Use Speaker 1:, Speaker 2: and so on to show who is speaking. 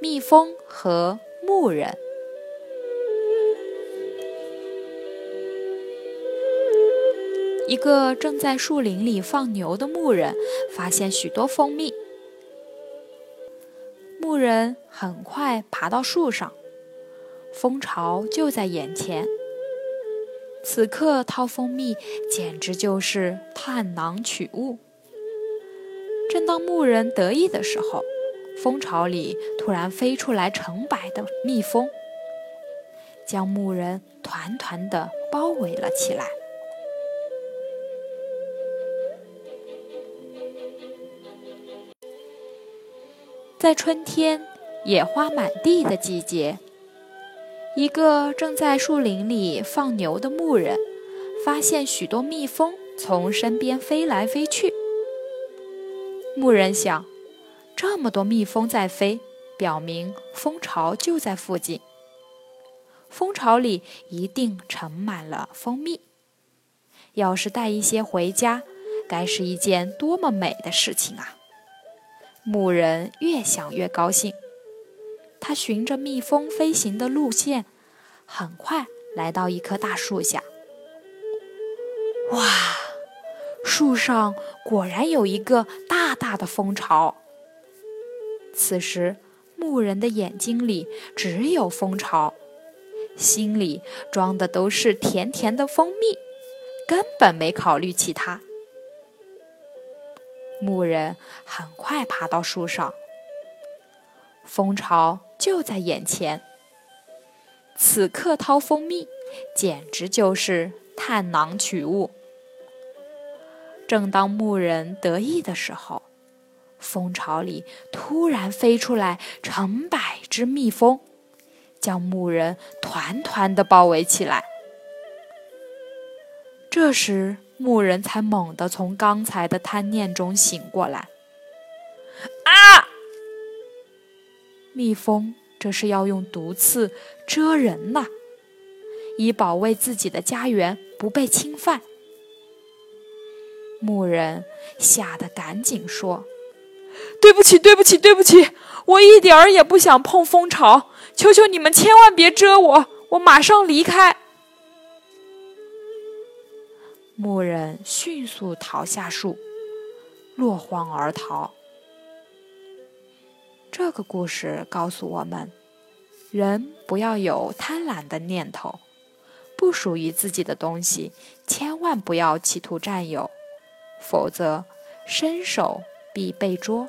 Speaker 1: 蜜蜂和牧人。一个正在树林里放牛的牧人发现许多蜂蜜。牧人很快爬到树上，蜂巢就在眼前。此刻掏蜂蜜简直就是探囊取物。正当牧人得意的时候，蜂巢里突然飞出来成百的蜜蜂，将牧人团团地包围了起来。在春天野花满地的季节，一个正在树林里放牛的牧人发现许多蜜蜂从身边飞来飞去。牧人想。这么多蜜蜂在飞，表明蜂巢就在附近。蜂巢里一定盛满了蜂蜜。要是带一些回家，该是一件多么美的事情啊！牧人越想越高兴。他循着蜜蜂飞行的路线，很快来到一棵大树下。哇，树上果然有一个大大的蜂巢。此时，牧人的眼睛里只有蜂巢，心里装的都是甜甜的蜂蜜，根本没考虑其他。牧人很快爬到树上，蜂巢就在眼前。此刻掏蜂蜜，简直就是探囊取物。正当牧人得意的时候，蜂巢里突然飞出来成百只蜜蜂，将牧人团团的包围起来。这时，牧人才猛地从刚才的贪念中醒过来。啊！蜜蜂这是要用毒刺蛰人呐，以保卫自己的家园不被侵犯。牧人吓得赶紧说。对不起，对不起，对不起！我一点儿也不想碰蜂巢，求求你们千万别蛰我，我马上离开。牧人迅速逃下树，落荒而逃。这个故事告诉我们：人不要有贪婪的念头，不属于自己的东西，千万不要企图占有，否则伸手。必被捉。